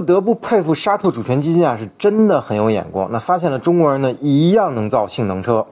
不得不佩服沙特主权基金啊，是真的很有眼光。那发现了中国人呢，一样能造性能车。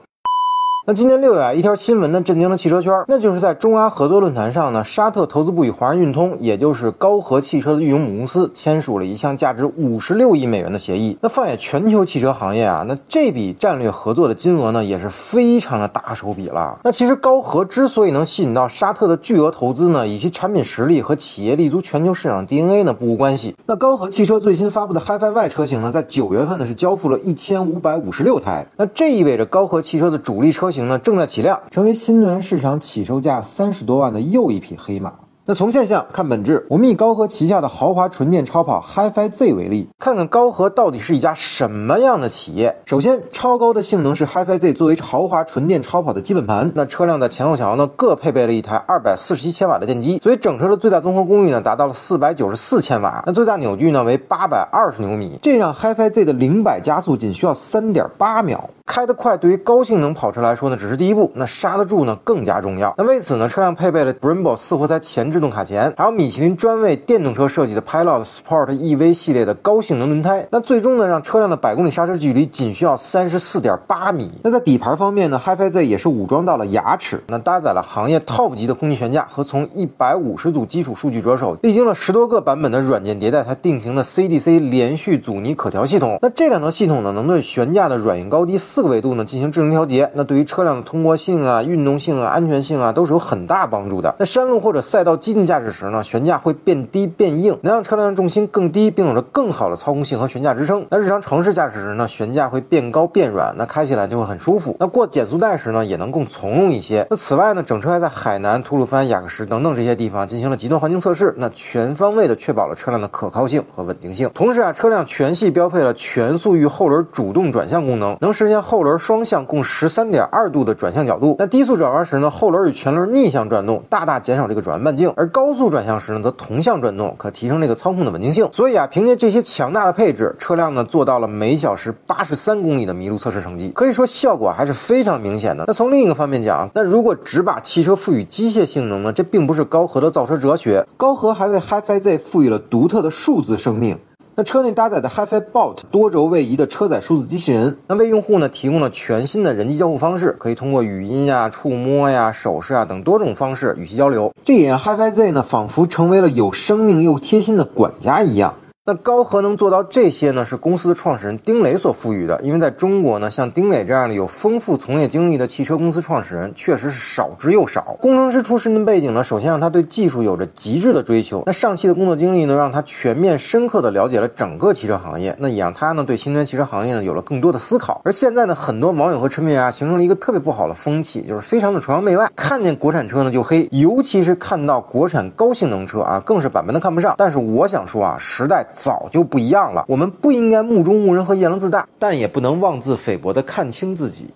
那今年六月啊，一条新闻呢震惊了汽车圈，那就是在中阿合作论坛上呢，沙特投资部与华人运通，也就是高和汽车的运营母公司签署了一项价值五十六亿美元的协议。那放眼全球汽车行业啊，那这笔战略合作的金额呢，也是非常的大手笔了。那其实高和之所以能吸引到沙特的巨额投资呢，与其产品实力和企业立足全球市场 DNA 呢不无关系。那高和汽车最新发布的 HiFi Y 车型呢，在九月份呢是交付了一千五百五十六台。那这意味着高和汽车的主力车型。呢，正在起量，成为新能源市场起售价三十多万的又一匹黑马。那从现象看本质，我们以高和旗下的豪华纯电超跑 HiFi Z 为例，看看高和到底是一家什么样的企业。首先，超高的性能是 HiFi Z 作为豪华纯电超跑的基本盘。那车辆的前后桥呢，各配备了一台二百四十一千瓦的电机，所以整车的最大综合功率呢，达到了四百九十四千瓦。那最大扭矩呢，为八百二十牛米，这让 HiFi Z 的零百加速仅需要三点八秒。开得快对于高性能跑车来说呢，只是第一步，那刹得住呢更加重要。那为此呢，车辆配备了 Brembo 四活塞前制动卡钳，还有米其林专为电动车设计的 Pilot Sport EV 系列的高性能轮胎。那最终呢，让车辆的百公里刹车距离仅需要三十四点八米。那在底盘方面呢，HiFi Z 也是武装到了牙齿，那搭载了行业 Top 级的空气悬架和从一百五十组基础数据着手，历经了十多个版本的软件迭代才定型的 CDC 连续阻尼可调系统。那这两套系统呢，能对悬架的软硬高低四四个维度呢进行智能调节，那对于车辆的通过性啊、运动性啊、安全性啊都是有很大帮助的。那山路或者赛道激进驾驶时呢，悬架会变低变硬，能让车辆的重心更低，并有着更好的操控性和悬架支撑。那日常城市驾驶时呢，悬架会变高变软，那开起来就会很舒服。那过减速带时呢，也能更从容一些。那此外呢，整车还在海南、吐鲁番、雅克什等等这些地方进行了极端环境测试，那全方位的确保了车辆的可靠性和稳定性。同时啊，车辆全系标配了全速域后轮主动转向功能，能实现后轮双向。共十三点二度的转向角度，那低速转弯时呢，后轮与前轮逆向转动，大大减少这个转弯半径；而高速转向时呢，则同向转动，可提升这个操控的稳定性。所以啊，凭借这些强大的配置，车辆呢做到了每小时八十三公里的麋鹿测试成绩，可以说效果还是非常明显的。那从另一个方面讲，那如果只把汽车赋予机械性能呢，这并不是高和的造车哲学。高和还为 HiFi Z 赋予了独特的数字生命。那车内搭载的 HiFi Bot 多轴位移的车载数字机器人，那为用户呢提供了全新的人机交互方式，可以通过语音呀、触摸呀、手势啊等多种方式与其交流。这也让 HiFi Z 呢仿佛成为了有生命又贴心的管家一样。那高和能做到这些呢？是公司的创始人丁磊所赋予的。因为在中国呢，像丁磊这样的有丰富从业经历的汽车公司创始人，确实是少之又少。工程师出身的背景呢，首先让他对技术有着极致的追求。那上汽的工作经历呢，让他全面深刻的了解了整个汽车行业。那也让他呢，对新能源汽车行业呢，有了更多的思考。而现在呢，很多网友和车迷啊，形成了一个特别不好的风气，就是非常的崇洋媚外，看见国产车呢就黑，尤其是看到国产高性能车啊，更是板板的看不上。但是我想说啊，时代。早就不一样了。我们不应该目中无人和夜郎自大，但也不能妄自菲薄的看清自己。